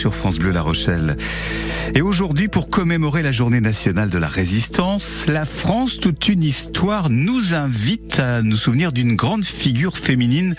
sur France Bleu La Rochelle. Et aujourd'hui, pour commémorer la journée nationale de la résistance, la France, toute une histoire, nous invite à nous souvenir d'une grande figure féminine,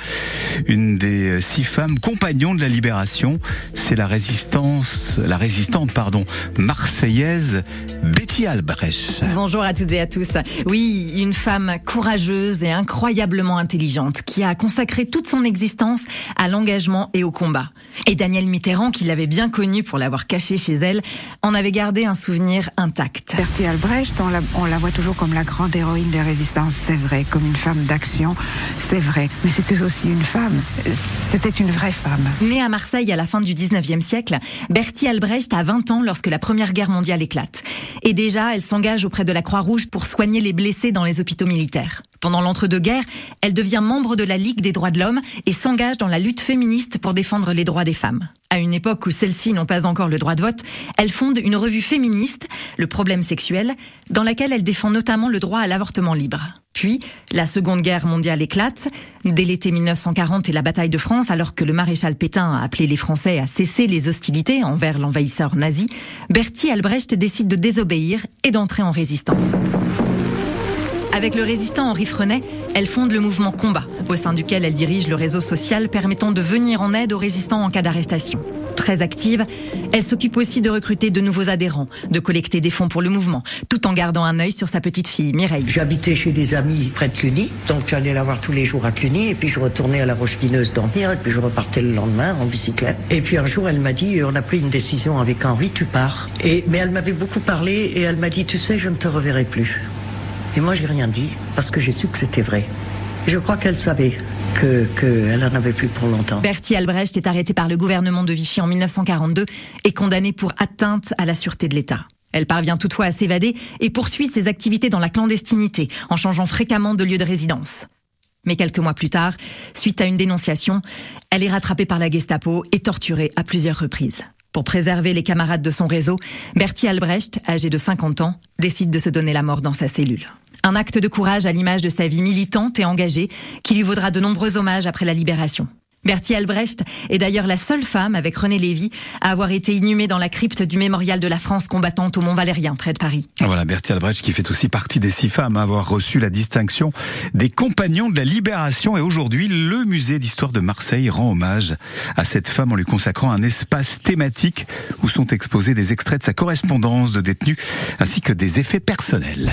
une des six femmes compagnons de la libération. C'est la résistance, la résistante, pardon, marseillaise, Betty Albrecht. Bonjour à toutes et à tous. Oui, une femme courageuse et incroyablement intelligente qui a consacré toute son existence à l'engagement et au combat. Et Danielle Mitterrand, qui l'avait bien connue pour l'avoir cachée chez elle, en avait gardé un souvenir intact. Bertie Albrecht, on la, on la voit toujours comme la grande héroïne des résistances, c'est vrai, comme une femme d'action, c'est vrai. Mais c'était aussi une femme, c'était une vraie femme. Née à Marseille à la fin du 19e siècle, Bertie Albrecht a 20 ans lorsque la Première Guerre mondiale éclate. Et déjà, elle s'engage auprès de la Croix-Rouge pour soigner les blessés dans les hôpitaux militaires. Pendant l'entre-deux-guerres, elle devient membre de la Ligue des droits de l'homme et s'engage dans la lutte féministe pour défendre les droits des femmes. À une époque où celles-ci n'ont pas encore le droit de vote, elle fonde une revue féministe, Le problème sexuel, dans laquelle elle défend notamment le droit à l'avortement libre. Puis, la Seconde Guerre mondiale éclate. Dès l'été 1940 et la bataille de France, alors que le maréchal Pétain a appelé les Français à cesser les hostilités envers l'envahisseur nazi, Bertie Albrecht décide de désobéir et d'entrer en résistance. Avec le résistant Henri Frenet, elle fonde le mouvement Combat, au sein duquel elle dirige le réseau social permettant de venir en aide aux résistants en cas d'arrestation. Très active, elle s'occupe aussi de recruter de nouveaux adhérents, de collecter des fonds pour le mouvement, tout en gardant un œil sur sa petite fille Mireille. J'habitais chez des amis près de Cluny, donc j'allais la voir tous les jours à Cluny, et puis je retournais à la Roche-Vineuse dormir, et puis je repartais le lendemain en bicyclette. Et puis un jour, elle m'a dit, on a pris une décision avec Henri, tu pars. Et, mais elle m'avait beaucoup parlé, et elle m'a dit, tu sais, je ne te reverrai plus. Et moi, j'ai rien dit parce que j'ai su que c'était vrai. Je crois qu'elle savait qu'elle que en avait plus pour longtemps. Bertie Albrecht est arrêtée par le gouvernement de Vichy en 1942 et condamnée pour atteinte à la sûreté de l'État. Elle parvient toutefois à s'évader et poursuit ses activités dans la clandestinité en changeant fréquemment de lieu de résidence. Mais quelques mois plus tard, suite à une dénonciation, elle est rattrapée par la Gestapo et torturée à plusieurs reprises. Pour préserver les camarades de son réseau, Bertie Albrecht, âgé de 50 ans, décide de se donner la mort dans sa cellule. Un acte de courage à l'image de sa vie militante et engagée qui lui vaudra de nombreux hommages après la libération. Bertie Albrecht est d'ailleurs la seule femme, avec René Lévy, à avoir été inhumée dans la crypte du mémorial de la France combattante au Mont-Valérien, près de Paris. Voilà, Bertie Albrecht qui fait aussi partie des six femmes à avoir reçu la distinction des compagnons de la libération. Et aujourd'hui, le musée d'histoire de Marseille rend hommage à cette femme en lui consacrant un espace thématique où sont exposés des extraits de sa correspondance de détenus ainsi que des effets personnels.